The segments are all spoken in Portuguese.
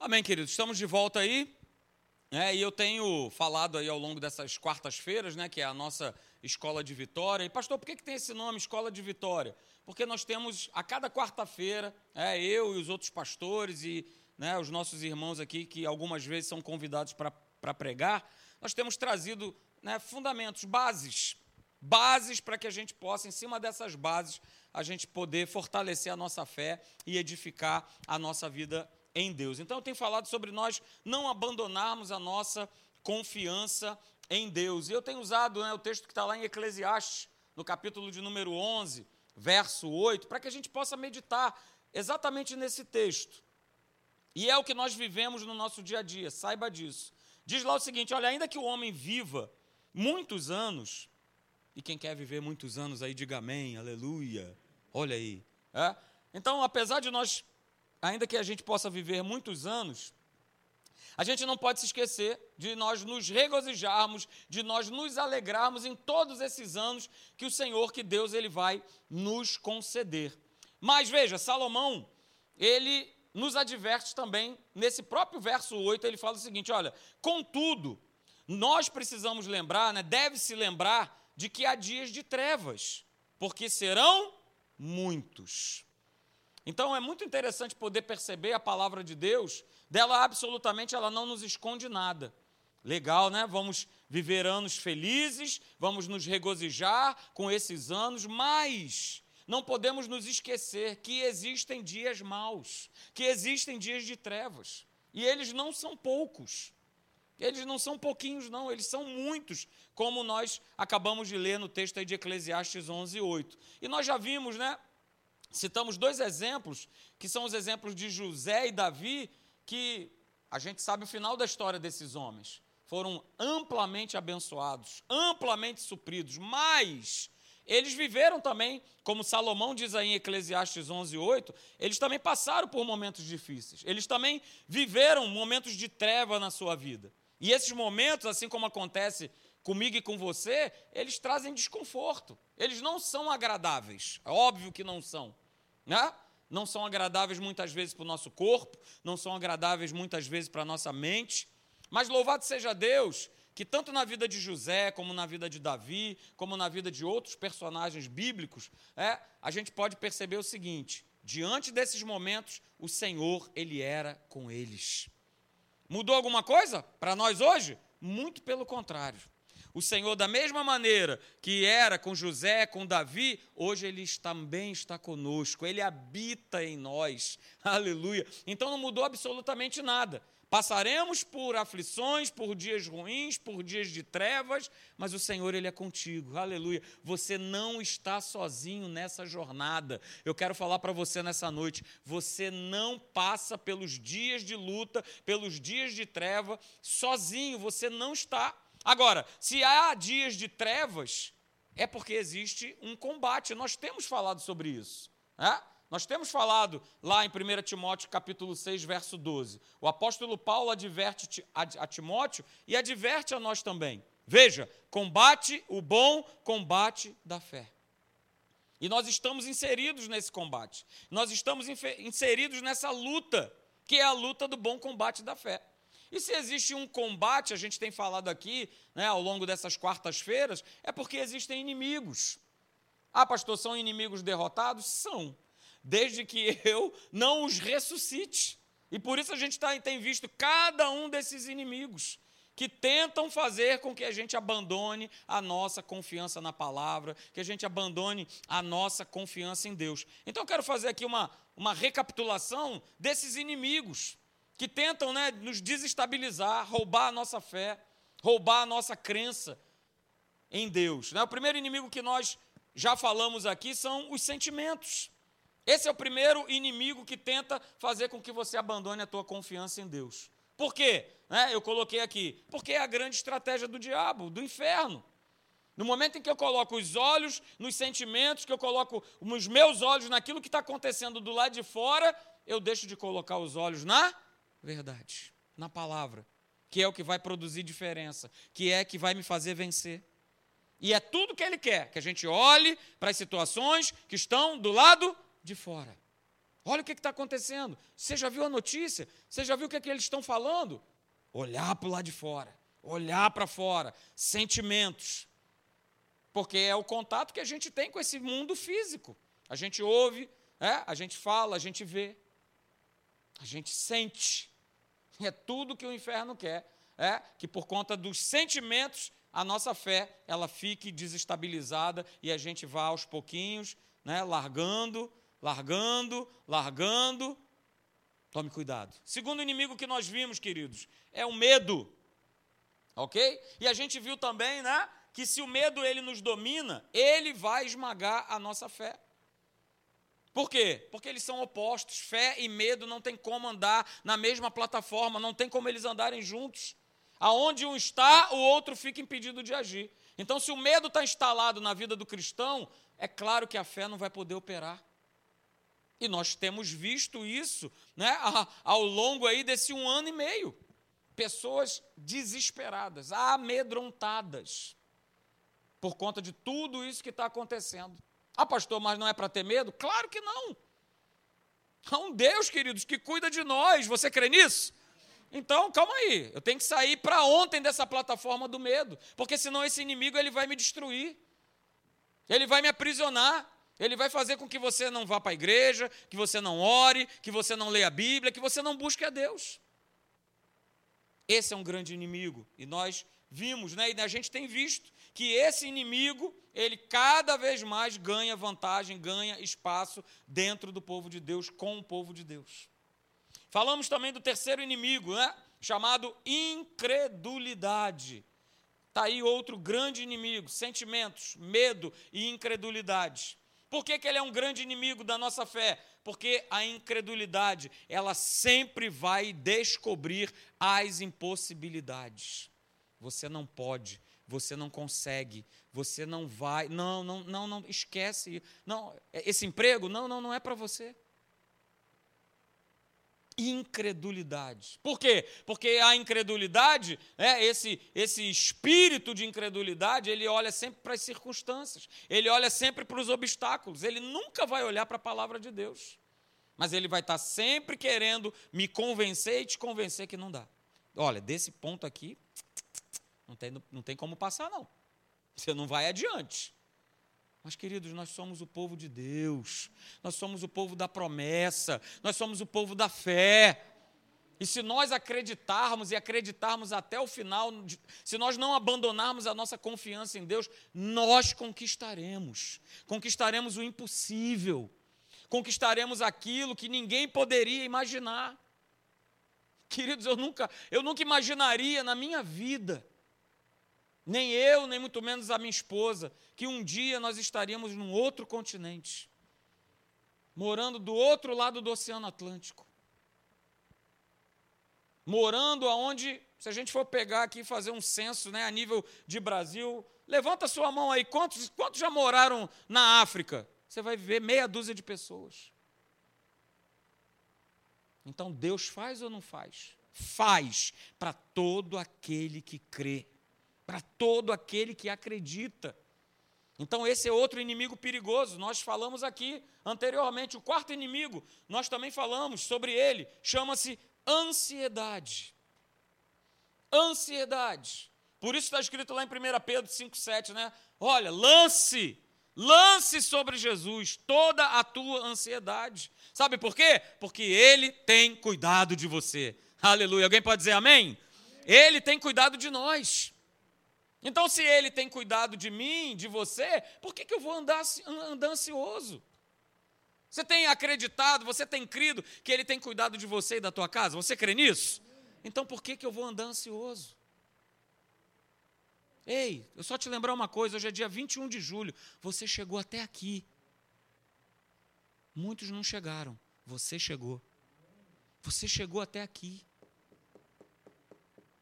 Amém, queridos. Estamos de volta aí. É, e eu tenho falado aí ao longo dessas quartas-feiras, né, que é a nossa escola de vitória. E, pastor, por que, que tem esse nome, escola de vitória? Porque nós temos, a cada quarta-feira, é, eu e os outros pastores e né, os nossos irmãos aqui, que algumas vezes são convidados para pregar, nós temos trazido né, fundamentos, bases, bases para que a gente possa, em cima dessas bases, a gente poder fortalecer a nossa fé e edificar a nossa vida em Deus. Então eu tenho falado sobre nós não abandonarmos a nossa confiança em Deus. E eu tenho usado né, o texto que está lá em Eclesiastes, no capítulo de número 11, verso 8, para que a gente possa meditar exatamente nesse texto. E é o que nós vivemos no nosso dia a dia, saiba disso. Diz lá o seguinte: olha, ainda que o homem viva muitos anos, e quem quer viver muitos anos aí, diga amém, aleluia, olha aí. É? Então, apesar de nós ainda que a gente possa viver muitos anos, a gente não pode se esquecer de nós nos regozijarmos, de nós nos alegrarmos em todos esses anos que o Senhor, que Deus, ele vai nos conceder. Mas veja, Salomão, ele nos adverte também, nesse próprio verso 8, ele fala o seguinte: olha, contudo, nós precisamos lembrar, né, deve-se lembrar de que há dias de trevas, porque serão muitos. Então é muito interessante poder perceber a palavra de Deus, dela absolutamente ela não nos esconde nada. Legal, né? Vamos viver anos felizes, vamos nos regozijar com esses anos, mas não podemos nos esquecer que existem dias maus, que existem dias de trevas. E eles não são poucos. Eles não são pouquinhos, não, eles são muitos, como nós acabamos de ler no texto de Eclesiastes 11, 8. E nós já vimos, né, citamos dois exemplos, que são os exemplos de José e Davi, que a gente sabe o final da história desses homens. Foram amplamente abençoados, amplamente supridos, mas eles viveram também, como Salomão diz aí em Eclesiastes 11:8, eles também passaram por momentos difíceis. Eles também viveram momentos de treva na sua vida. E esses momentos, assim como acontece comigo e com você, eles trazem desconforto. Eles não são agradáveis. É óbvio que não são. Né? Não são agradáveis muitas vezes para o nosso corpo, não são agradáveis muitas vezes para a nossa mente. Mas louvado seja Deus, que tanto na vida de José, como na vida de Davi, como na vida de outros personagens bíblicos, é, a gente pode perceber o seguinte: diante desses momentos, o Senhor, Ele era com eles. Mudou alguma coisa para nós hoje? Muito pelo contrário. O Senhor, da mesma maneira que era com José, com Davi, hoje Ele também está conosco, Ele habita em nós. Aleluia. Então não mudou absolutamente nada. Passaremos por aflições, por dias ruins, por dias de trevas, mas o Senhor, Ele é contigo. Aleluia. Você não está sozinho nessa jornada. Eu quero falar para você nessa noite: você não passa pelos dias de luta, pelos dias de treva, sozinho. Você não está. Agora, se há dias de trevas, é porque existe um combate. Nós temos falado sobre isso. Né? Nós temos falado lá em 1 Timóteo capítulo 6, verso 12. O apóstolo Paulo adverte a Timóteo e adverte a nós também. Veja, combate o bom combate da fé. E nós estamos inseridos nesse combate. Nós estamos inseridos nessa luta, que é a luta do bom combate da fé. E se existe um combate, a gente tem falado aqui, né, ao longo dessas quartas-feiras, é porque existem inimigos. Ah, pastor, são inimigos derrotados? São. Desde que eu não os ressuscite. E por isso a gente tá, tem visto cada um desses inimigos que tentam fazer com que a gente abandone a nossa confiança na palavra, que a gente abandone a nossa confiança em Deus. Então eu quero fazer aqui uma, uma recapitulação desses inimigos que tentam né, nos desestabilizar, roubar a nossa fé, roubar a nossa crença em Deus. Né? O primeiro inimigo que nós já falamos aqui são os sentimentos. Esse é o primeiro inimigo que tenta fazer com que você abandone a tua confiança em Deus. Por quê? Né, eu coloquei aqui. Porque é a grande estratégia do diabo, do inferno. No momento em que eu coloco os olhos nos sentimentos, que eu coloco os meus olhos naquilo que está acontecendo do lado de fora, eu deixo de colocar os olhos na verdade, na palavra, que é o que vai produzir diferença, que é que vai me fazer vencer. E é tudo que ele quer, que a gente olhe para as situações que estão do lado de fora. Olha o que está acontecendo. Você já viu a notícia? Você já viu o que, é que eles estão falando? Olhar para o lado de fora, olhar para fora, sentimentos. Porque é o contato que a gente tem com esse mundo físico. A gente ouve, é, a gente fala, a gente vê, a gente sente. É tudo que o inferno quer, é que por conta dos sentimentos a nossa fé ela fique desestabilizada e a gente vá aos pouquinhos, né, largando, largando, largando. Tome cuidado. Segundo inimigo que nós vimos, queridos, é o medo. OK? E a gente viu também, né, que se o medo ele nos domina, ele vai esmagar a nossa fé. Por quê? Porque eles são opostos. Fé e medo não tem como andar na mesma plataforma, não tem como eles andarem juntos. Aonde um está, o outro fica impedido de agir. Então, se o medo está instalado na vida do cristão, é claro que a fé não vai poder operar. E nós temos visto isso né, ao longo aí desse um ano e meio. Pessoas desesperadas, amedrontadas, por conta de tudo isso que está acontecendo. Ah, pastor, mas não é para ter medo? Claro que não. Há um Deus, queridos, que cuida de nós. Você crê nisso? Então, calma aí. Eu tenho que sair para ontem dessa plataforma do medo, porque senão esse inimigo ele vai me destruir. Ele vai me aprisionar. Ele vai fazer com que você não vá para a igreja, que você não ore, que você não leia a Bíblia, que você não busque a Deus. Esse é um grande inimigo. E nós vimos, né, e a gente tem visto que esse inimigo, ele cada vez mais ganha vantagem, ganha espaço dentro do povo de Deus, com o povo de Deus. Falamos também do terceiro inimigo, né? chamado incredulidade. Está aí outro grande inimigo: sentimentos, medo e incredulidade. Por que, que ele é um grande inimigo da nossa fé? Porque a incredulidade, ela sempre vai descobrir as impossibilidades. Você não pode, você não consegue, você não vai. Não, não, não, não, esquece. Não, esse emprego, não, não, não é para você. Incredulidade. Por quê? Porque a incredulidade, é, esse, esse espírito de incredulidade, ele olha sempre para as circunstâncias, ele olha sempre para os obstáculos, ele nunca vai olhar para a palavra de Deus. Mas ele vai estar sempre querendo me convencer e te convencer que não dá. Olha, desse ponto aqui, não tem, não tem como passar, não. Você não vai adiante. Mas, queridos, nós somos o povo de Deus, nós somos o povo da promessa, nós somos o povo da fé. E se nós acreditarmos e acreditarmos até o final, se nós não abandonarmos a nossa confiança em Deus, nós conquistaremos. Conquistaremos o impossível. Conquistaremos aquilo que ninguém poderia imaginar. Queridos, eu nunca, eu nunca imaginaria na minha vida nem eu, nem muito menos a minha esposa, que um dia nós estaríamos num outro continente, morando do outro lado do Oceano Atlântico. Morando aonde, se a gente for pegar aqui e fazer um censo né, a nível de Brasil, levanta sua mão aí, quantos, quantos já moraram na África? Você vai ver meia dúzia de pessoas. Então Deus faz ou não faz? Faz para todo aquele que crê para todo aquele que acredita. Então, esse é outro inimigo perigoso. Nós falamos aqui anteriormente. O quarto inimigo, nós também falamos sobre ele, chama-se ansiedade. Ansiedade. Por isso está escrito lá em 1 Pedro 5,7, né? Olha, lance, lance sobre Jesus toda a tua ansiedade. Sabe por quê? Porque Ele tem cuidado de você. Aleluia. Alguém pode dizer amém? Ele tem cuidado de nós. Então, se ele tem cuidado de mim, de você, por que, que eu vou andar, andar ansioso? Você tem acreditado, você tem crido que ele tem cuidado de você e da tua casa? Você crê nisso? Então, por que, que eu vou andar ansioso? Ei, eu só te lembrar uma coisa: hoje é dia 21 de julho, você chegou até aqui. Muitos não chegaram, você chegou. Você chegou até aqui.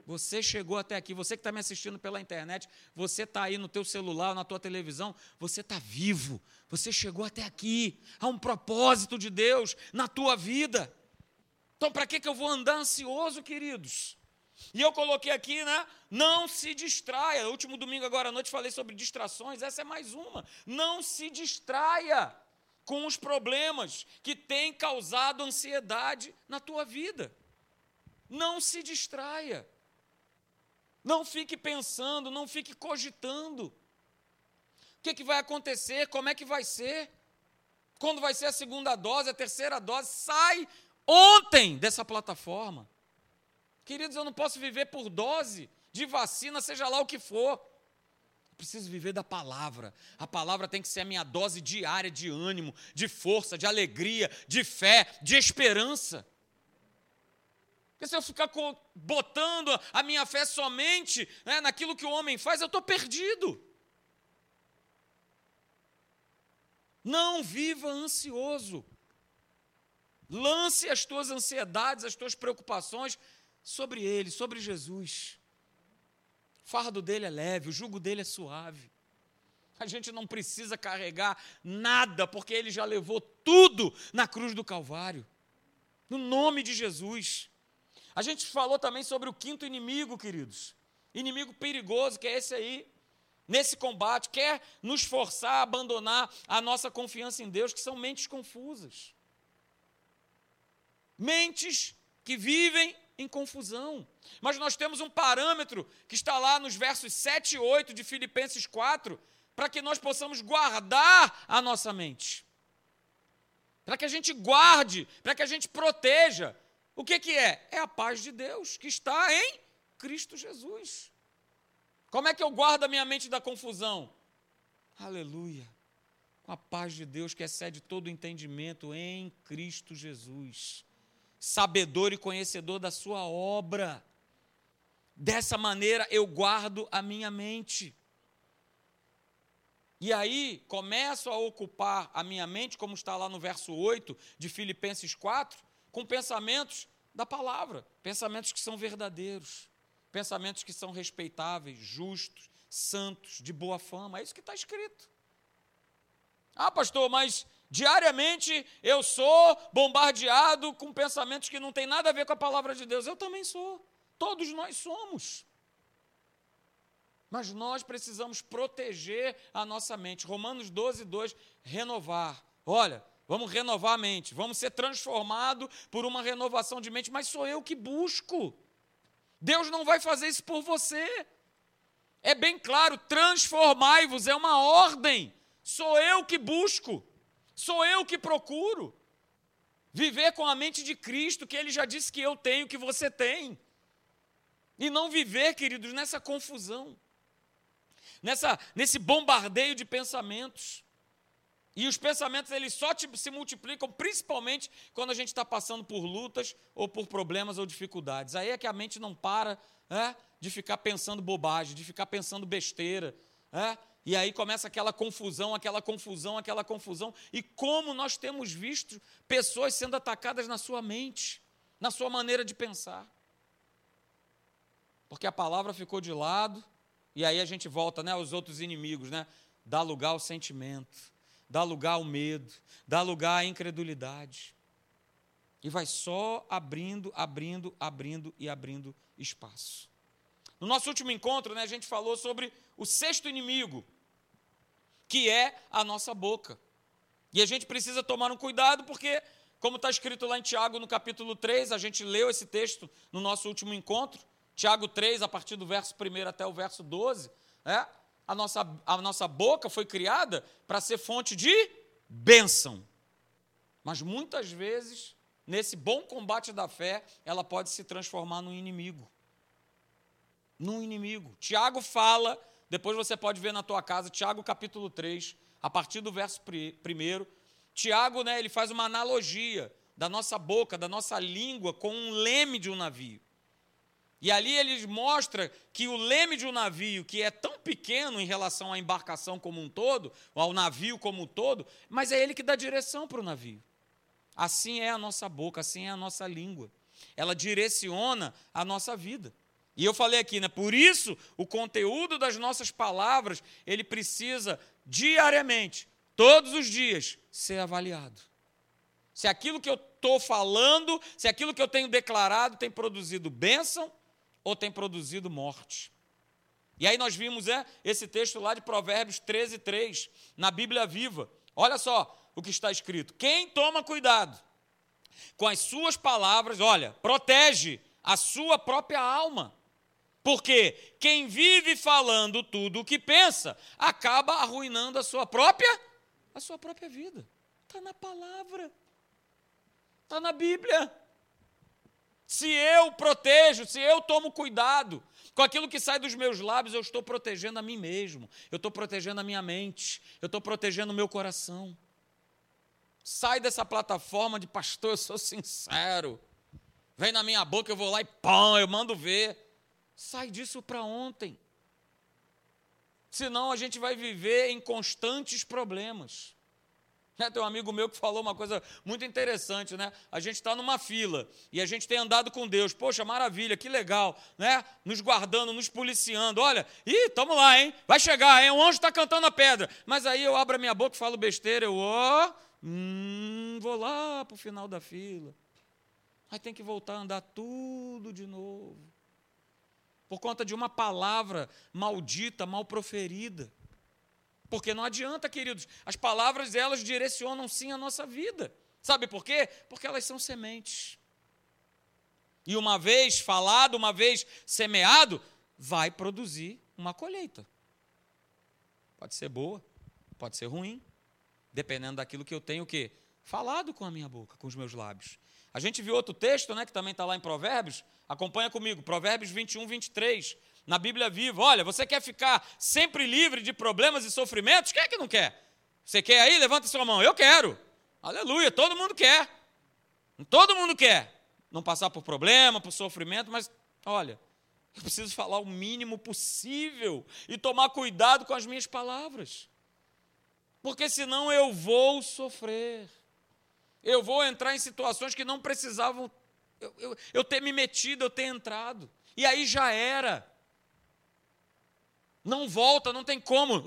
Você chegou até aqui, você que está me assistindo pela internet, você está aí no teu celular, na tua televisão, você está vivo, você chegou até aqui. Há um propósito de Deus na tua vida. Então, para que, que eu vou andar ansioso, queridos? E eu coloquei aqui, né? Não se distraia. No último domingo, agora à noite, falei sobre distrações. Essa é mais uma. Não se distraia. com os problemas que têm causado ansiedade na tua vida. Não se distraia. Não fique pensando, não fique cogitando. O que, que vai acontecer? Como é que vai ser? Quando vai ser a segunda dose, a terceira dose? Sai ontem dessa plataforma. Queridos, eu não posso viver por dose de vacina, seja lá o que for. preciso viver da palavra. A palavra tem que ser a minha dose diária de ânimo, de força, de alegria, de fé, de esperança. Porque se eu ficar botando a minha fé somente né, naquilo que o homem faz, eu estou perdido. Não viva ansioso. Lance as tuas ansiedades, as tuas preocupações sobre Ele, sobre Jesus. O fardo dele é leve, o jugo dele é suave. A gente não precisa carregar nada, porque ele já levou tudo na cruz do Calvário. No nome de Jesus. A gente falou também sobre o quinto inimigo, queridos. Inimigo perigoso, que é esse aí. Nesse combate, quer nos forçar a abandonar a nossa confiança em Deus, que são mentes confusas. Mentes que vivem em confusão. Mas nós temos um parâmetro que está lá nos versos 7 e 8 de Filipenses 4, para que nós possamos guardar a nossa mente. Para que a gente guarde, para que a gente proteja. O que, que é? É a paz de Deus que está em Cristo Jesus. Como é que eu guardo a minha mente da confusão? Aleluia. Com a paz de Deus que excede todo entendimento em Cristo Jesus sabedor e conhecedor da sua obra. Dessa maneira eu guardo a minha mente. E aí começo a ocupar a minha mente, como está lá no verso 8 de Filipenses 4, com pensamentos da palavra, pensamentos que são verdadeiros, pensamentos que são respeitáveis, justos, santos, de boa fama. É isso que está escrito. Ah, pastor, mas Diariamente eu sou bombardeado com pensamentos que não têm nada a ver com a palavra de Deus. Eu também sou. Todos nós somos. Mas nós precisamos proteger a nossa mente. Romanos 12, 2, renovar. Olha, vamos renovar a mente, vamos ser transformados por uma renovação de mente, mas sou eu que busco. Deus não vai fazer isso por você. É bem claro, transformai-vos, é uma ordem. Sou eu que busco. Sou eu que procuro viver com a mente de Cristo, que Ele já disse que eu tenho, que você tem. E não viver, queridos, nessa confusão, nessa, nesse bombardeio de pensamentos. E os pensamentos eles só se multiplicam principalmente quando a gente está passando por lutas ou por problemas ou dificuldades. Aí é que a mente não para é, de ficar pensando bobagem, de ficar pensando besteira. É, e aí começa aquela confusão, aquela confusão, aquela confusão. E como nós temos visto pessoas sendo atacadas na sua mente, na sua maneira de pensar. Porque a palavra ficou de lado, e aí a gente volta né, aos outros inimigos, né? Dá lugar ao sentimento, dá lugar ao medo, dá lugar à incredulidade. E vai só abrindo, abrindo, abrindo e abrindo espaço. No nosso último encontro, né, a gente falou sobre o sexto inimigo, que é a nossa boca. E a gente precisa tomar um cuidado, porque, como está escrito lá em Tiago, no capítulo 3, a gente leu esse texto no nosso último encontro, Tiago 3, a partir do verso 1 até o verso 12, é, a, nossa, a nossa boca foi criada para ser fonte de bênção. Mas muitas vezes, nesse bom combate da fé, ela pode se transformar num inimigo. Num inimigo. Tiago fala depois você pode ver na tua casa, Tiago capítulo 3, a partir do verso 1. Tiago, né, ele faz uma analogia da nossa boca, da nossa língua, com um leme de um navio. E ali ele mostra que o leme de um navio, que é tão pequeno em relação à embarcação como um todo, ao navio como um todo, mas é ele que dá direção para o navio. Assim é a nossa boca, assim é a nossa língua. Ela direciona a nossa vida. E eu falei aqui, né? Por isso, o conteúdo das nossas palavras, ele precisa diariamente, todos os dias, ser avaliado. Se aquilo que eu estou falando, se aquilo que eu tenho declarado tem produzido bênção ou tem produzido morte. E aí nós vimos é, esse texto lá de Provérbios 13, 3, na Bíblia Viva. Olha só, o que está escrito. Quem toma cuidado com as suas palavras, olha, protege a sua própria alma. Porque quem vive falando tudo o que pensa, acaba arruinando a sua própria a sua própria vida. Está na palavra. Está na Bíblia. Se eu protejo, se eu tomo cuidado com aquilo que sai dos meus lábios, eu estou protegendo a mim mesmo, eu estou protegendo a minha mente, eu estou protegendo o meu coração. Sai dessa plataforma de pastor, eu sou sincero. Vem na minha boca, eu vou lá e pão, eu mando ver. Sai disso para ontem. Senão a gente vai viver em constantes problemas. Tem um amigo meu que falou uma coisa muito interessante, né? A gente está numa fila e a gente tem andado com Deus. Poxa, maravilha, que legal, né? Nos guardando, nos policiando. Olha, ih, tamo lá, hein? Vai chegar, hein? O anjo está cantando a pedra. Mas aí eu abro a minha boca e falo besteira. Eu, ó, oh, hum, vou lá para o final da fila. Aí tem que voltar a andar tudo de novo. Por conta de uma palavra maldita, mal proferida. Porque não adianta, queridos, as palavras elas direcionam sim a nossa vida. Sabe por quê? Porque elas são sementes. E uma vez falado, uma vez semeado, vai produzir uma colheita. Pode ser boa, pode ser ruim, dependendo daquilo que eu tenho o quê? Falado com a minha boca, com os meus lábios. A gente viu outro texto, né, que também está lá em Provérbios. Acompanha comigo, Provérbios 21, 23 na Bíblia viva. Olha, você quer ficar sempre livre de problemas e sofrimentos? Quem é que não quer? Você quer aí? Levanta sua mão. Eu quero. Aleluia, todo mundo quer. Todo mundo quer. Não passar por problema, por sofrimento, mas olha, eu preciso falar o mínimo possível e tomar cuidado com as minhas palavras. Porque senão eu vou sofrer. Eu vou entrar em situações que não precisavam eu, eu, eu ter me metido, eu ter entrado. E aí já era. Não volta, não tem como.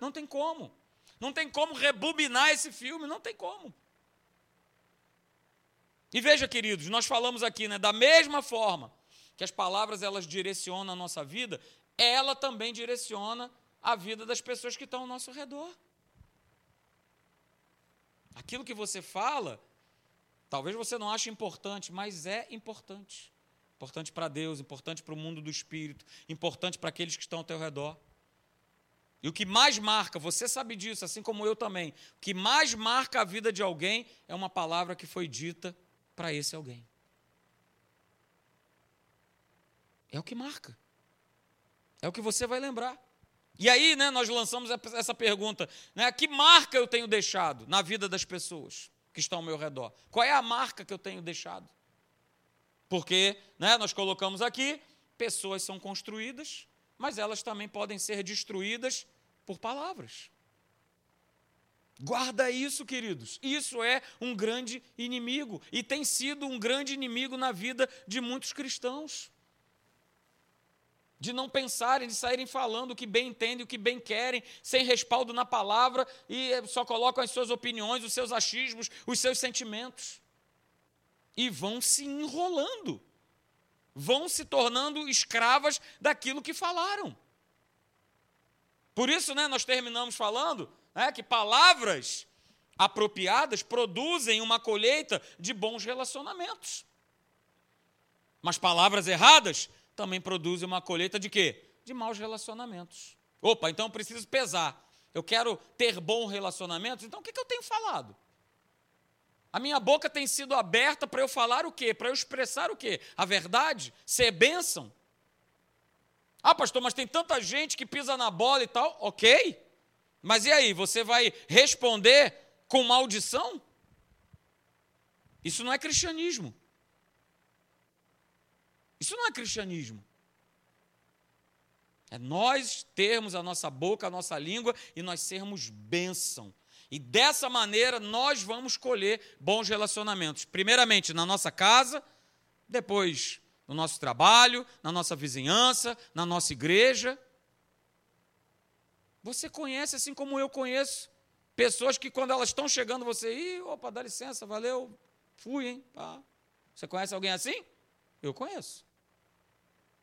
Não tem como. Não tem como rebobinar esse filme, não tem como. E veja, queridos, nós falamos aqui, né, da mesma forma que as palavras elas direcionam a nossa vida, ela também direciona a vida das pessoas que estão ao nosso redor. Aquilo que você fala, talvez você não ache importante, mas é importante importante para Deus, importante para o mundo do espírito, importante para aqueles que estão ao teu redor. E o que mais marca, você sabe disso, assim como eu também, o que mais marca a vida de alguém é uma palavra que foi dita para esse alguém. É o que marca. É o que você vai lembrar. E aí, né, nós lançamos essa pergunta, né, que marca eu tenho deixado na vida das pessoas que estão ao meu redor? Qual é a marca que eu tenho deixado? Porque né, nós colocamos aqui, pessoas são construídas, mas elas também podem ser destruídas por palavras. Guarda isso, queridos. Isso é um grande inimigo e tem sido um grande inimigo na vida de muitos cristãos. De não pensarem, de saírem falando o que bem entendem, o que bem querem, sem respaldo na palavra e só colocam as suas opiniões, os seus achismos, os seus sentimentos e vão se enrolando, vão se tornando escravas daquilo que falaram. Por isso, né, nós terminamos falando né, que palavras apropriadas produzem uma colheita de bons relacionamentos. Mas palavras erradas também produzem uma colheita de quê? De maus relacionamentos. Opa, então eu preciso pesar. Eu quero ter bons relacionamentos, então o que, que eu tenho falado? A minha boca tem sido aberta para eu falar o quê? Para eu expressar o quê? A verdade? Ser bênção? Ah, pastor, mas tem tanta gente que pisa na bola e tal. Ok. Mas e aí? Você vai responder com maldição? Isso não é cristianismo. Isso não é cristianismo. É nós termos a nossa boca, a nossa língua e nós sermos bênção e dessa maneira nós vamos colher bons relacionamentos. Primeiramente na nossa casa, depois no nosso trabalho, na nossa vizinhança, na nossa igreja. Você conhece, assim como eu conheço, pessoas que quando elas estão chegando, você, Ih, opa, dá licença, valeu, fui, hein? Ah. Você conhece alguém assim? Eu conheço.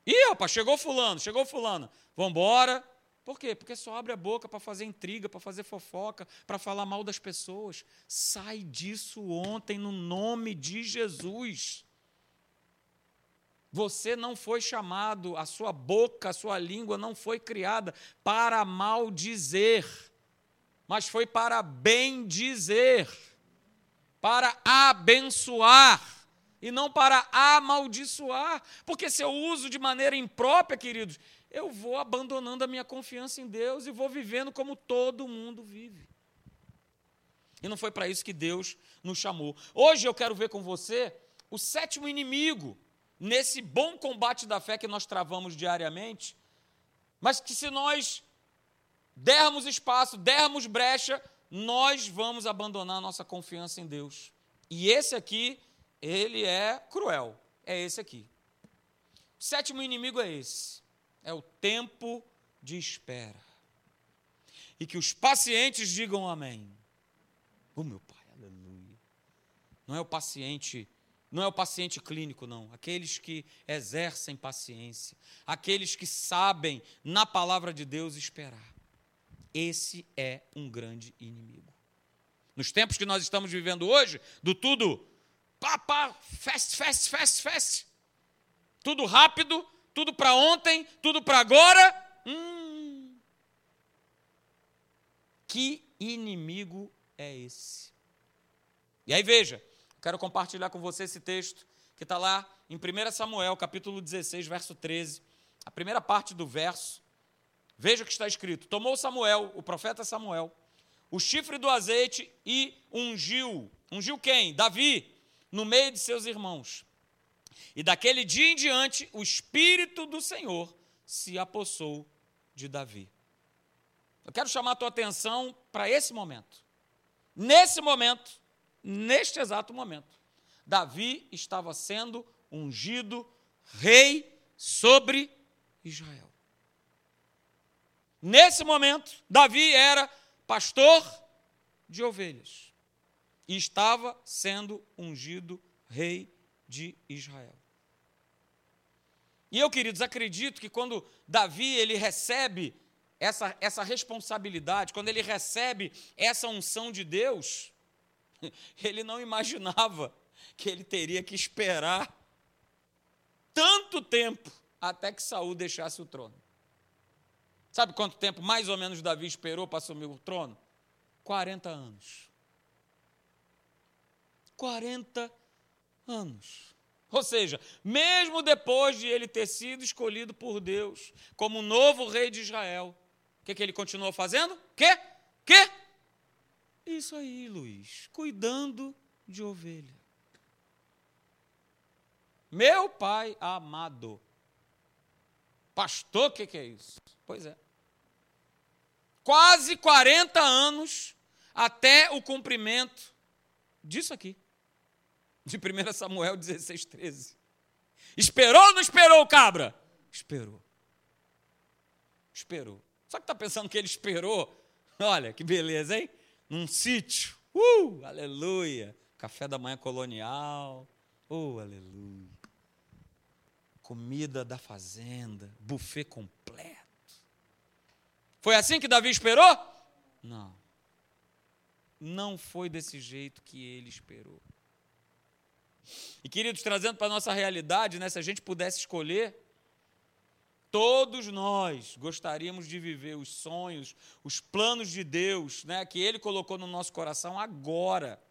Ih, opa, chegou fulano, chegou fulano. Vamos embora, Por quê? Porque só abre a boca para fazer intriga, para fazer fofoca, para falar mal das pessoas. Sai disso ontem no nome de Jesus. Você não foi chamado, a sua boca, a sua língua não foi criada para maldizer, mas foi para bendizer, para abençoar e não para amaldiçoar. Porque se eu uso de maneira imprópria, queridos, eu vou abandonando a minha confiança em Deus e vou vivendo como todo mundo vive. E não foi para isso que Deus nos chamou. Hoje eu quero ver com você o sétimo inimigo nesse bom combate da fé que nós travamos diariamente, mas que se nós dermos espaço, dermos brecha, nós vamos abandonar a nossa confiança em Deus. E esse aqui, ele é cruel. É esse aqui. O sétimo inimigo é esse. É o tempo de espera. E que os pacientes digam amém. Oh, meu Pai, aleluia. Não é o paciente não é o paciente clínico, não. Aqueles que exercem paciência. Aqueles que sabem, na palavra de Deus, esperar. Esse é um grande inimigo. Nos tempos que nós estamos vivendo hoje, do tudo pá, pá, fast, fast, fast, fast. Tudo rápido, tudo para ontem, tudo para agora. Hum. Que inimigo é esse? E aí veja, Quero compartilhar com você esse texto que está lá em 1 Samuel, capítulo 16, verso 13. A primeira parte do verso. Veja o que está escrito: Tomou Samuel, o profeta Samuel, o chifre do azeite e ungiu. Ungiu quem? Davi, no meio de seus irmãos. E daquele dia em diante, o Espírito do Senhor se apossou de Davi. Eu quero chamar a tua atenção para esse momento. Nesse momento, neste exato momento. Davi estava sendo ungido rei sobre Israel. Nesse momento, Davi era pastor de ovelhas e estava sendo ungido rei de Israel. E eu, queridos, acredito que quando Davi ele recebe essa, essa responsabilidade, quando ele recebe essa unção de Deus, Ele não imaginava que ele teria que esperar tanto tempo até que Saul deixasse o trono. Sabe quanto tempo mais ou menos Davi esperou para assumir o trono? 40 anos. 40 anos. Ou seja, mesmo depois de ele ter sido escolhido por Deus como novo rei de Israel, o que, que ele continuou fazendo? Quê? Quê? Isso aí, Luiz, cuidando de ovelha. Meu pai amado. Pastor, o que, que é isso? Pois é. Quase 40 anos até o cumprimento disso aqui. De 1 Samuel 16, 13. Esperou ou não esperou, cabra? Esperou. Esperou. Só que está pensando que ele esperou? Olha, que beleza, hein? num sítio. Uh, aleluia! Café da manhã colonial. Oh, aleluia! Comida da fazenda, buffet completo. Foi assim que Davi esperou? Não. Não foi desse jeito que ele esperou. E queridos, trazendo para a nossa realidade, né, se a gente pudesse escolher, Todos nós gostaríamos de viver os sonhos, os planos de Deus, né, que Ele colocou no nosso coração agora,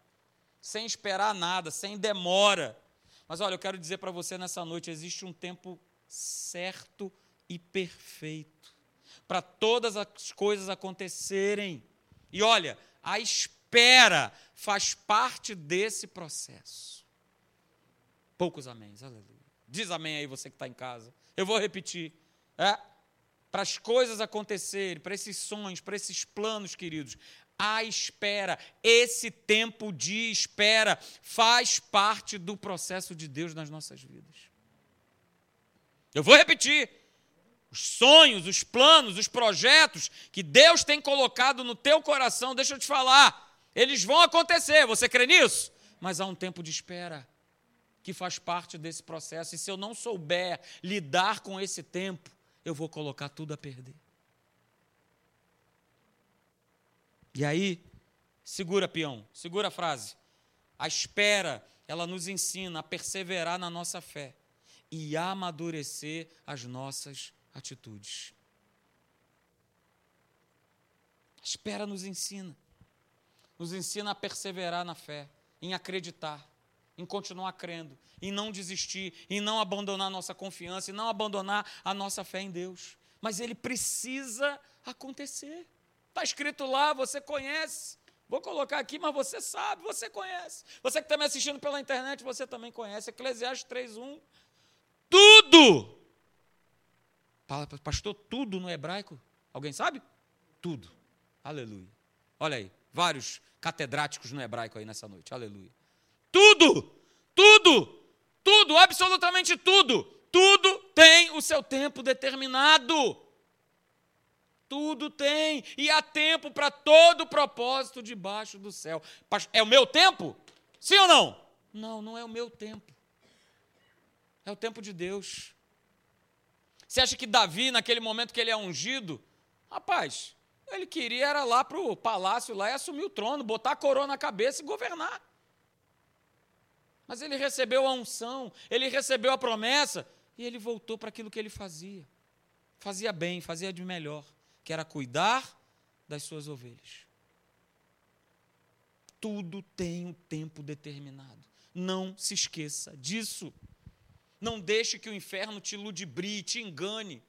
sem esperar nada, sem demora. Mas olha, eu quero dizer para você nessa noite: existe um tempo certo e perfeito para todas as coisas acontecerem. E olha, a espera faz parte desse processo. Poucos améns, aleluia. Diz amém aí você que está em casa. Eu vou repetir é, para as coisas acontecerem, para esses sonhos, para esses planos, queridos. A espera, esse tempo de espera, faz parte do processo de Deus nas nossas vidas. Eu vou repetir. Os sonhos, os planos, os projetos que Deus tem colocado no teu coração, deixa eu te falar, eles vão acontecer, você crê nisso? Mas há um tempo de espera que faz parte desse processo, e se eu não souber lidar com esse tempo, eu vou colocar tudo a perder. E aí, segura, peão, segura a frase. A espera, ela nos ensina a perseverar na nossa fé e amadurecer as nossas atitudes. A espera nos ensina. Nos ensina a perseverar na fé, em acreditar, em continuar crendo, em não desistir, em não abandonar nossa confiança, em não abandonar a nossa fé em Deus. Mas ele precisa acontecer. Está escrito lá, você conhece. Vou colocar aqui, mas você sabe, você conhece. Você que está me assistindo pela internet, você também conhece. Eclesiastes 3.1. Tudo! Pastor, tudo no hebraico? Alguém sabe? Tudo. Aleluia. Olha aí, vários catedráticos no hebraico aí nessa noite. Aleluia. Tudo! Tudo! Tudo, absolutamente tudo. Tudo tem o seu tempo determinado. Tudo tem. E há tempo para todo propósito debaixo do céu. É o meu tempo? Sim ou não? Não, não é o meu tempo. É o tempo de Deus. Você acha que Davi, naquele momento que ele é ungido, rapaz, ele queria era lá para o palácio lá e assumir o trono, botar a coroa na cabeça e governar. Mas ele recebeu a unção, ele recebeu a promessa e ele voltou para aquilo que ele fazia. Fazia bem, fazia de melhor que era cuidar das suas ovelhas. Tudo tem um tempo determinado. Não se esqueça disso. Não deixe que o inferno te ludibrie, te engane.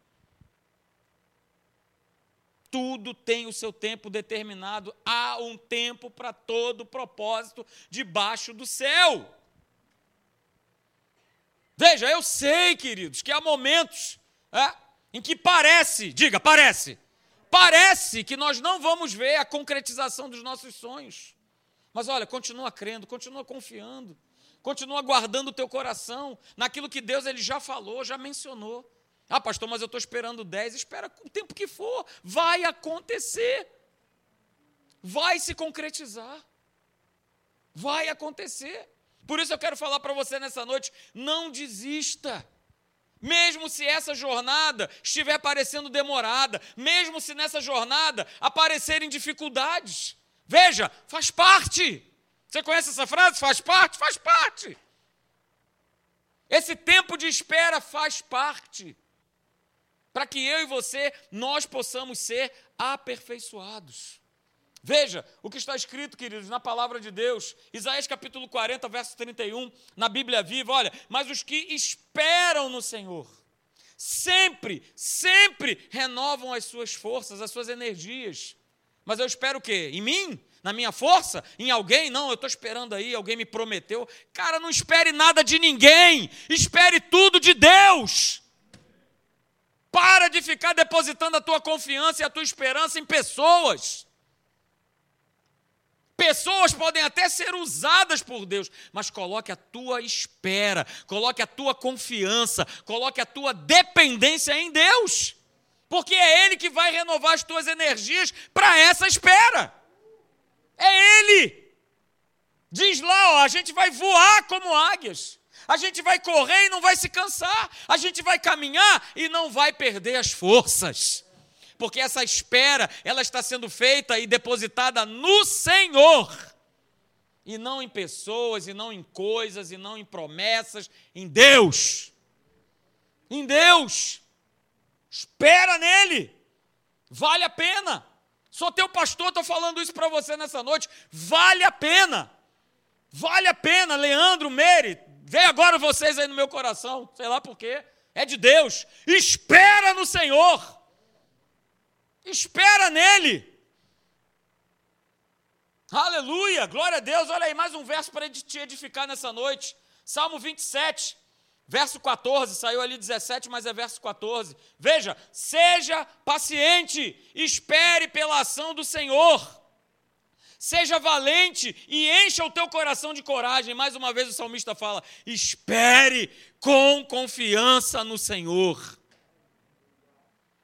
Tudo tem o seu tempo determinado. Há um tempo para todo propósito debaixo do céu. Veja, eu sei, queridos, que há momentos é, em que parece, diga, parece, Parece que nós não vamos ver a concretização dos nossos sonhos. Mas olha, continua crendo, continua confiando, continua guardando o teu coração naquilo que Deus ele já falou, já mencionou. Ah, pastor, mas eu estou esperando 10, espera o tempo que for, vai acontecer. Vai se concretizar. Vai acontecer. Por isso eu quero falar para você nessa noite: não desista. Mesmo se essa jornada estiver parecendo demorada, mesmo se nessa jornada aparecerem dificuldades, veja, faz parte. Você conhece essa frase? Faz parte? Faz parte. Esse tempo de espera faz parte. Para que eu e você, nós possamos ser aperfeiçoados. Veja o que está escrito, queridos, na palavra de Deus, Isaías capítulo 40, verso 31, na Bíblia Viva, olha, mas os que esperam no Senhor, sempre, sempre renovam as suas forças, as suas energias. Mas eu espero o quê? Em mim? Na minha força? Em alguém? Não, eu estou esperando aí, alguém me prometeu. Cara, não espere nada de ninguém, espere tudo de Deus. Para de ficar depositando a tua confiança e a tua esperança em pessoas. Pessoas podem até ser usadas por Deus, mas coloque a tua espera, coloque a tua confiança, coloque a tua dependência em Deus, porque é Ele que vai renovar as tuas energias para essa espera. É Ele. Diz lá, ó, a gente vai voar como águias. A gente vai correr e não vai se cansar. A gente vai caminhar e não vai perder as forças porque essa espera, ela está sendo feita e depositada no Senhor. E não em pessoas, e não em coisas, e não em promessas, em Deus. Em Deus. Espera nele. Vale a pena. Sou teu pastor, estou falando isso para você nessa noite. Vale a pena. Vale a pena, Leandro, Meire. Vem agora vocês aí no meu coração. Sei lá por quê. É de Deus. Espera no Senhor. Espera nele. Aleluia, glória a Deus. Olha aí, mais um verso para te edificar nessa noite. Salmo 27, verso 14. Saiu ali 17, mas é verso 14. Veja: seja paciente, espere pela ação do Senhor. Seja valente e encha o teu coração de coragem. Mais uma vez o salmista fala: espere com confiança no Senhor.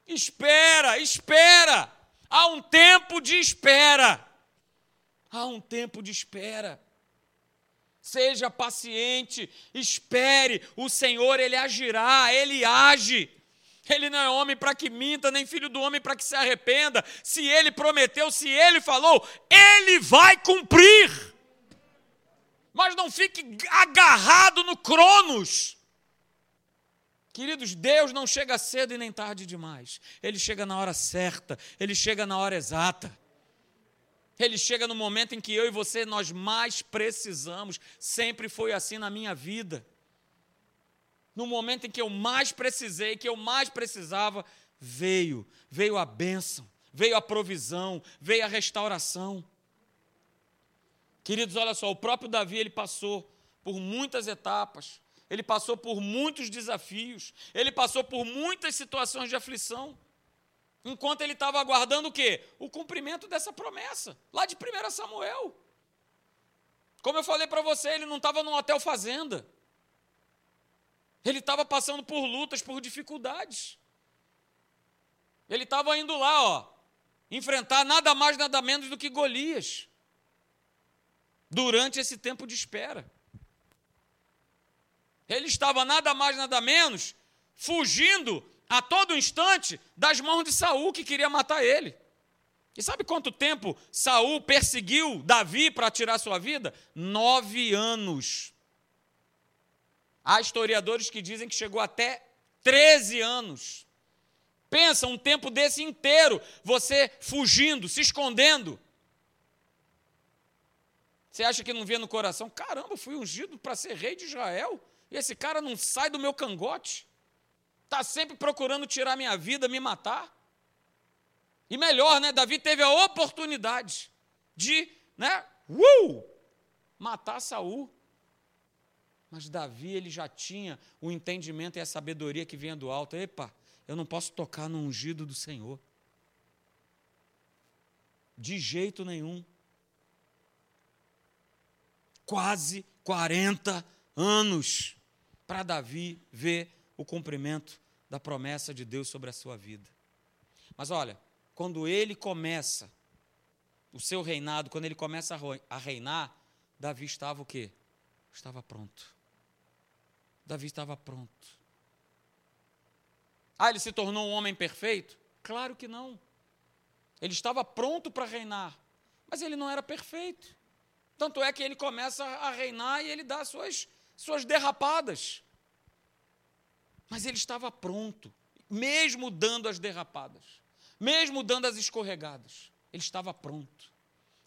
Espera, espera. Há um tempo de espera. Há um tempo de espera. Seja paciente, espere, o Senhor ele agirá, ele age. Ele não é homem para que minta, nem filho do homem para que se arrependa. Se ele prometeu, se ele falou, ele vai cumprir. Mas não fique agarrado no Cronos. Queridos, Deus não chega cedo e nem tarde demais. Ele chega na hora certa, ele chega na hora exata. Ele chega no momento em que eu e você nós mais precisamos. Sempre foi assim na minha vida. No momento em que eu mais precisei, que eu mais precisava, veio, veio a bênção, veio a provisão, veio a restauração. Queridos, olha só, o próprio Davi ele passou por muitas etapas, ele passou por muitos desafios, ele passou por muitas situações de aflição enquanto ele estava aguardando o quê? O cumprimento dessa promessa, lá de 1 Samuel. Como eu falei para você, ele não estava num hotel fazenda. Ele estava passando por lutas, por dificuldades. Ele estava indo lá, ó, enfrentar nada mais, nada menos do que Golias. Durante esse tempo de espera. Ele estava nada mais, nada menos fugindo a todo instante das mãos de Saul que queria matar ele. E sabe quanto tempo Saul perseguiu Davi para tirar sua vida? Nove anos. Há historiadores que dizem que chegou até 13 anos. Pensa um tempo desse inteiro, você fugindo, se escondendo. Você acha que não vê no coração? Caramba, fui ungido para ser rei de Israel. E esse cara não sai do meu cangote. Está sempre procurando tirar minha vida, me matar. E melhor, né? Davi teve a oportunidade de, né? Uh, matar Saul. Mas Davi, ele já tinha o entendimento e a sabedoria que vinha do alto. Epa, eu não posso tocar no ungido do Senhor. De jeito nenhum. Quase 40 anos para Davi ver o cumprimento da promessa de Deus sobre a sua vida. Mas olha, quando ele começa o seu reinado, quando ele começa a reinar, Davi estava o quê? Estava pronto. Davi estava pronto. Ah, ele se tornou um homem perfeito? Claro que não. Ele estava pronto para reinar, mas ele não era perfeito. Tanto é que ele começa a reinar e ele dá suas, suas derrapadas. Mas ele estava pronto, mesmo dando as derrapadas, mesmo dando as escorregadas. Ele estava pronto.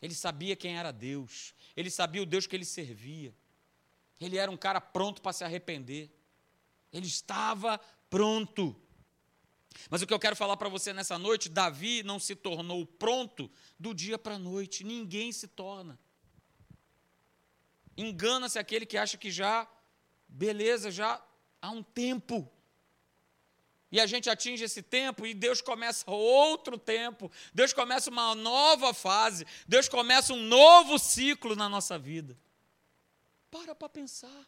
Ele sabia quem era Deus, ele sabia o Deus que ele servia. Ele era um cara pronto para se arrepender. Ele estava pronto. Mas o que eu quero falar para você nessa noite, Davi não se tornou pronto do dia para a noite. Ninguém se torna. Engana-se aquele que acha que já, beleza, já há um tempo. E a gente atinge esse tempo e Deus começa outro tempo, Deus começa uma nova fase, Deus começa um novo ciclo na nossa vida. Para para pensar.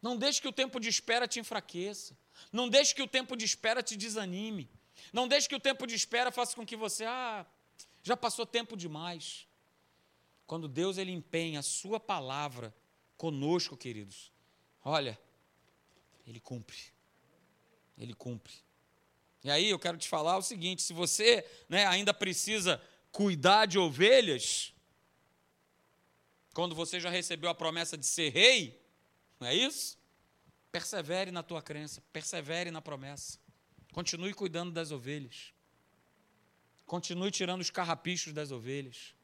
Não deixe que o tempo de espera te enfraqueça. Não deixe que o tempo de espera te desanime. Não deixe que o tempo de espera faça com que você, ah, já passou tempo demais. Quando Deus ele empenha a sua palavra conosco, queridos, Olha, ele cumpre. Ele cumpre. E aí eu quero te falar o seguinte: se você né, ainda precisa cuidar de ovelhas, quando você já recebeu a promessa de ser rei, não é isso? Persevere na tua crença, persevere na promessa. Continue cuidando das ovelhas. Continue tirando os carrapichos das ovelhas.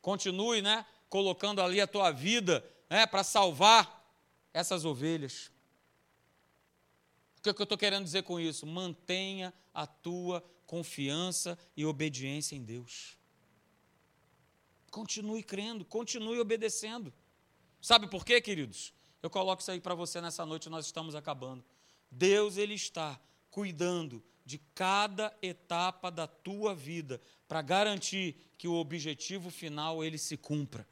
Continue, né, colocando ali a tua vida, né, para salvar essas ovelhas. O que, é que eu estou querendo dizer com isso? Mantenha a tua confiança e obediência em Deus. Continue crendo, continue obedecendo. Sabe por quê, queridos? Eu coloco isso aí para você nessa noite, nós estamos acabando. Deus, Ele está cuidando de cada etapa da tua vida para garantir que o objetivo final ele se cumpra.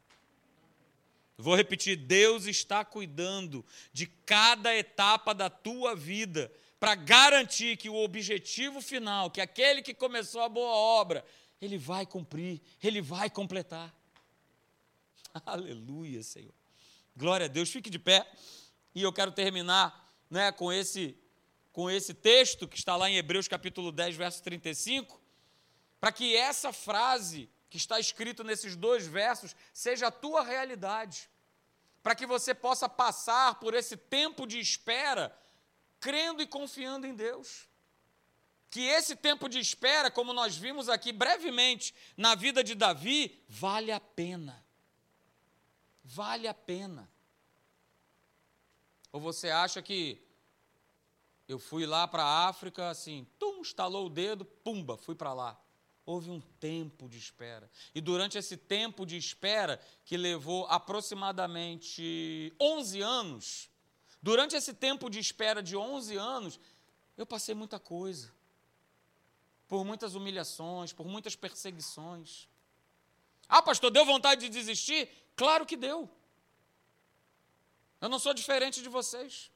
Vou repetir: Deus está cuidando de cada etapa da tua vida para garantir que o objetivo final, que aquele que começou a boa obra, ele vai cumprir, ele vai completar. Aleluia, Senhor. Glória a Deus. Fique de pé. E eu quero terminar né, com esse com esse texto que está lá em Hebreus capítulo 10, verso 35, para que essa frase que está escrito nesses dois versos seja a tua realidade, para que você possa passar por esse tempo de espera crendo e confiando em Deus. Que esse tempo de espera, como nós vimos aqui brevemente na vida de Davi, vale a pena. Vale a pena. Ou você acha que eu fui lá para a África, assim, tum, estalou o dedo, pumba, fui para lá. Houve um tempo de espera. E durante esse tempo de espera, que levou aproximadamente 11 anos, durante esse tempo de espera de 11 anos, eu passei muita coisa. Por muitas humilhações, por muitas perseguições. Ah, pastor, deu vontade de desistir? Claro que deu. Eu não sou diferente de vocês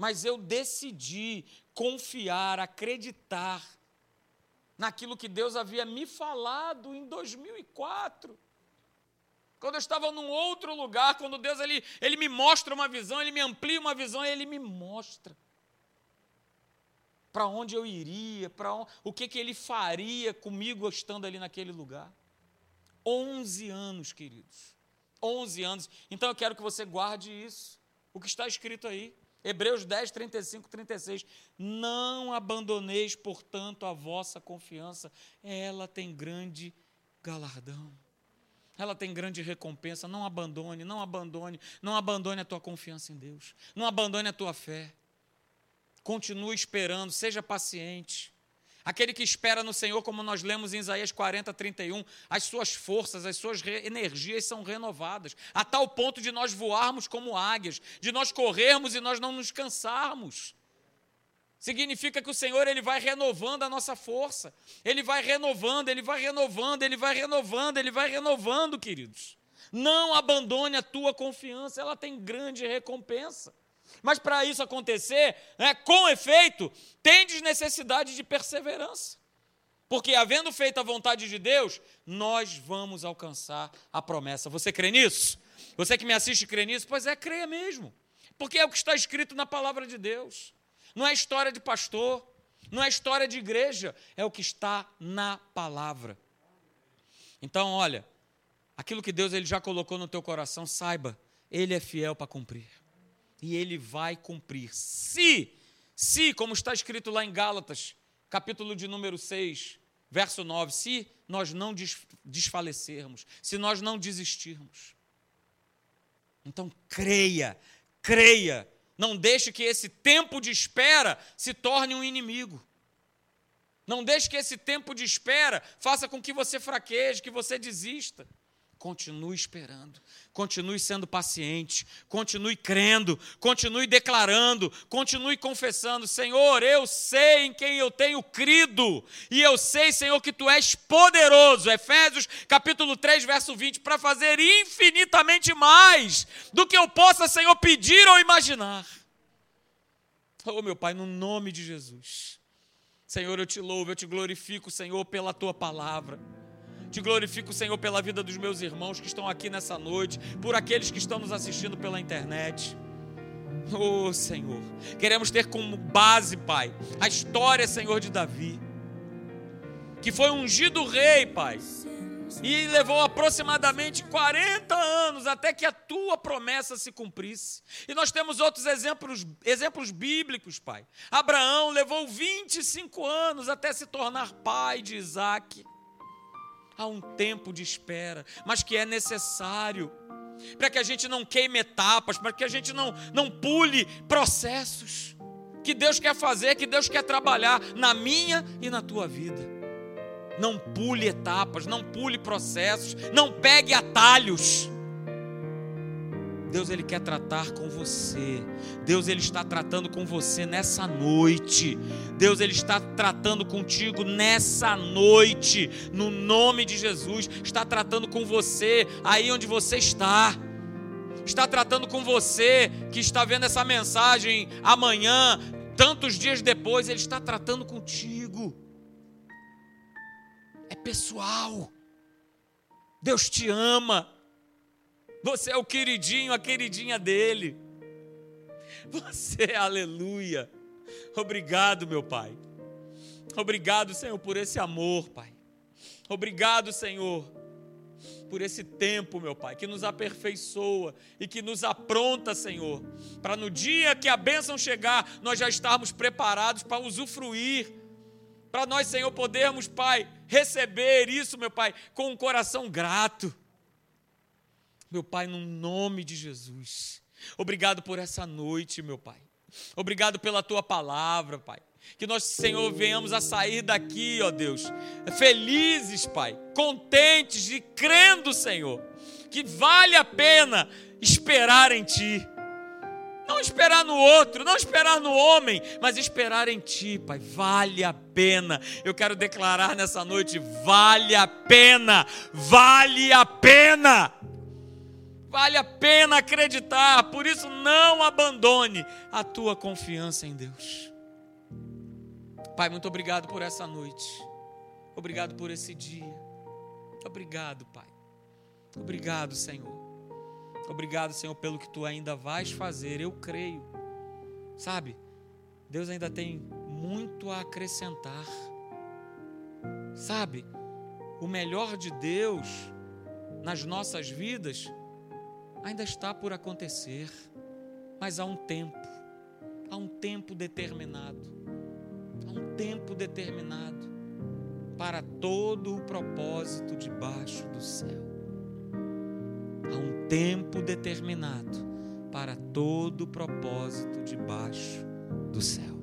mas eu decidi confiar, acreditar naquilo que Deus havia me falado em 2004. Quando eu estava num outro lugar, quando Deus ele, ele me mostra uma visão, ele me amplia uma visão, ele me mostra para onde eu iria, para o que, que ele faria comigo estando ali naquele lugar. 11 anos, queridos. 11 anos. Então eu quero que você guarde isso, o que está escrito aí. Hebreus 10, 35, 36. Não abandoneis, portanto, a vossa confiança, ela tem grande galardão. Ela tem grande recompensa. Não abandone, não abandone, não abandone a tua confiança em Deus. Não abandone a tua fé. Continue esperando, seja paciente. Aquele que espera no Senhor, como nós lemos em Isaías 40, 31, as suas forças, as suas energias são renovadas, a tal ponto de nós voarmos como águias, de nós corrermos e nós não nos cansarmos. Significa que o Senhor ele vai renovando a nossa força, ele vai renovando, ele vai renovando, ele vai renovando, ele vai renovando, queridos. Não abandone a tua confiança, ela tem grande recompensa. Mas para isso acontecer, né, com efeito, tendes necessidade de perseverança. Porque, havendo feito a vontade de Deus, nós vamos alcançar a promessa. Você crê nisso? Você que me assiste crê nisso? Pois é, creia mesmo. Porque é o que está escrito na palavra de Deus. Não é história de pastor, não é história de igreja, é o que está na palavra. Então, olha, aquilo que Deus ele já colocou no teu coração, saiba, ele é fiel para cumprir e ele vai cumprir. Se, se, como está escrito lá em Gálatas, capítulo de número 6, verso 9, se nós não desfalecermos, se nós não desistirmos. Então creia, creia, não deixe que esse tempo de espera se torne um inimigo. Não deixe que esse tempo de espera faça com que você fraqueje, que você desista. Continue esperando, continue sendo paciente, continue crendo, continue declarando, continue confessando: Senhor, eu sei em quem eu tenho crido, e eu sei, Senhor, que tu és poderoso. Efésios capítulo 3, verso 20, para fazer infinitamente mais do que eu possa, Senhor, pedir ou imaginar. Oh, meu Pai, no nome de Jesus. Senhor, eu te louvo, eu te glorifico, Senhor, pela tua palavra. Te glorifico, Senhor, pela vida dos meus irmãos que estão aqui nessa noite, por aqueles que estão nos assistindo pela internet. Oh, Senhor, queremos ter como base, Pai, a história, Senhor, de Davi, que foi ungido rei, Pai, e levou aproximadamente 40 anos até que a tua promessa se cumprisse. E nós temos outros exemplos, exemplos bíblicos, Pai. Abraão levou 25 anos até se tornar pai de Isaac há um tempo de espera, mas que é necessário para que a gente não queime etapas, para que a gente não, não pule processos que Deus quer fazer, que Deus quer trabalhar na minha e na tua vida. Não pule etapas, não pule processos, não pegue atalhos. Deus ele quer tratar com você. Deus ele está tratando com você nessa noite. Deus ele está tratando contigo nessa noite, no nome de Jesus. Está tratando com você aí onde você está. Está tratando com você que está vendo essa mensagem amanhã, tantos dias depois, ele está tratando contigo. É pessoal. Deus te ama. Você é o queridinho, a queridinha dele. Você, aleluia. Obrigado, meu Pai. Obrigado, Senhor, por esse amor, Pai. Obrigado, Senhor, por esse tempo, meu Pai, que nos aperfeiçoa e que nos apronta, Senhor, para no dia que a bênção chegar, nós já estarmos preparados para usufruir. Para nós, Senhor, podermos, Pai, receber isso, meu Pai, com um coração grato. Meu Pai, no nome de Jesus. Obrigado por essa noite, meu Pai. Obrigado pela tua palavra, Pai. Que nós, Senhor, venhamos a sair daqui, ó Deus, felizes, Pai, contentes e crendo, Senhor, que vale a pena esperar em Ti. Não esperar no outro, não esperar no homem, mas esperar em Ti, Pai. Vale a pena. Eu quero declarar nessa noite: vale a pena, vale a pena. Vale a pena acreditar, por isso não abandone a tua confiança em Deus. Pai, muito obrigado por essa noite. Obrigado por esse dia. Obrigado, Pai. Obrigado, Senhor. Obrigado, Senhor, pelo que tu ainda vais fazer. Eu creio. Sabe? Deus ainda tem muito a acrescentar. Sabe? O melhor de Deus nas nossas vidas ainda está por acontecer, mas há um tempo, há um tempo determinado há um tempo determinado para todo o propósito debaixo do céu. Há um tempo determinado para todo o propósito debaixo do céu.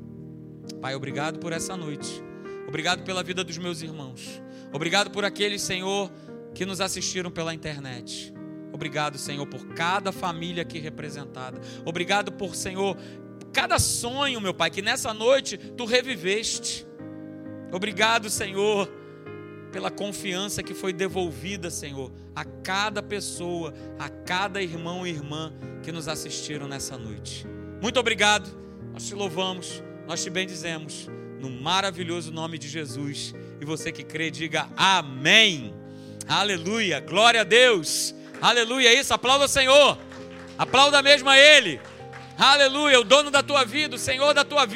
Pai, obrigado por essa noite. Obrigado pela vida dos meus irmãos. Obrigado por aqueles, Senhor, que nos assistiram pela internet. Obrigado, Senhor, por cada família aqui representada. Obrigado por, Senhor, cada sonho, meu Pai, que nessa noite tu reviveste. Obrigado, Senhor, pela confiança que foi devolvida, Senhor, a cada pessoa, a cada irmão e irmã que nos assistiram nessa noite. Muito obrigado, nós te louvamos, nós te bendizemos, no maravilhoso nome de Jesus. E você que crê, diga amém. Aleluia, glória a Deus. Aleluia, isso, aplauda o Senhor. Aplauda mesmo a Ele. Aleluia, o dono da tua vida, o Senhor da tua vida.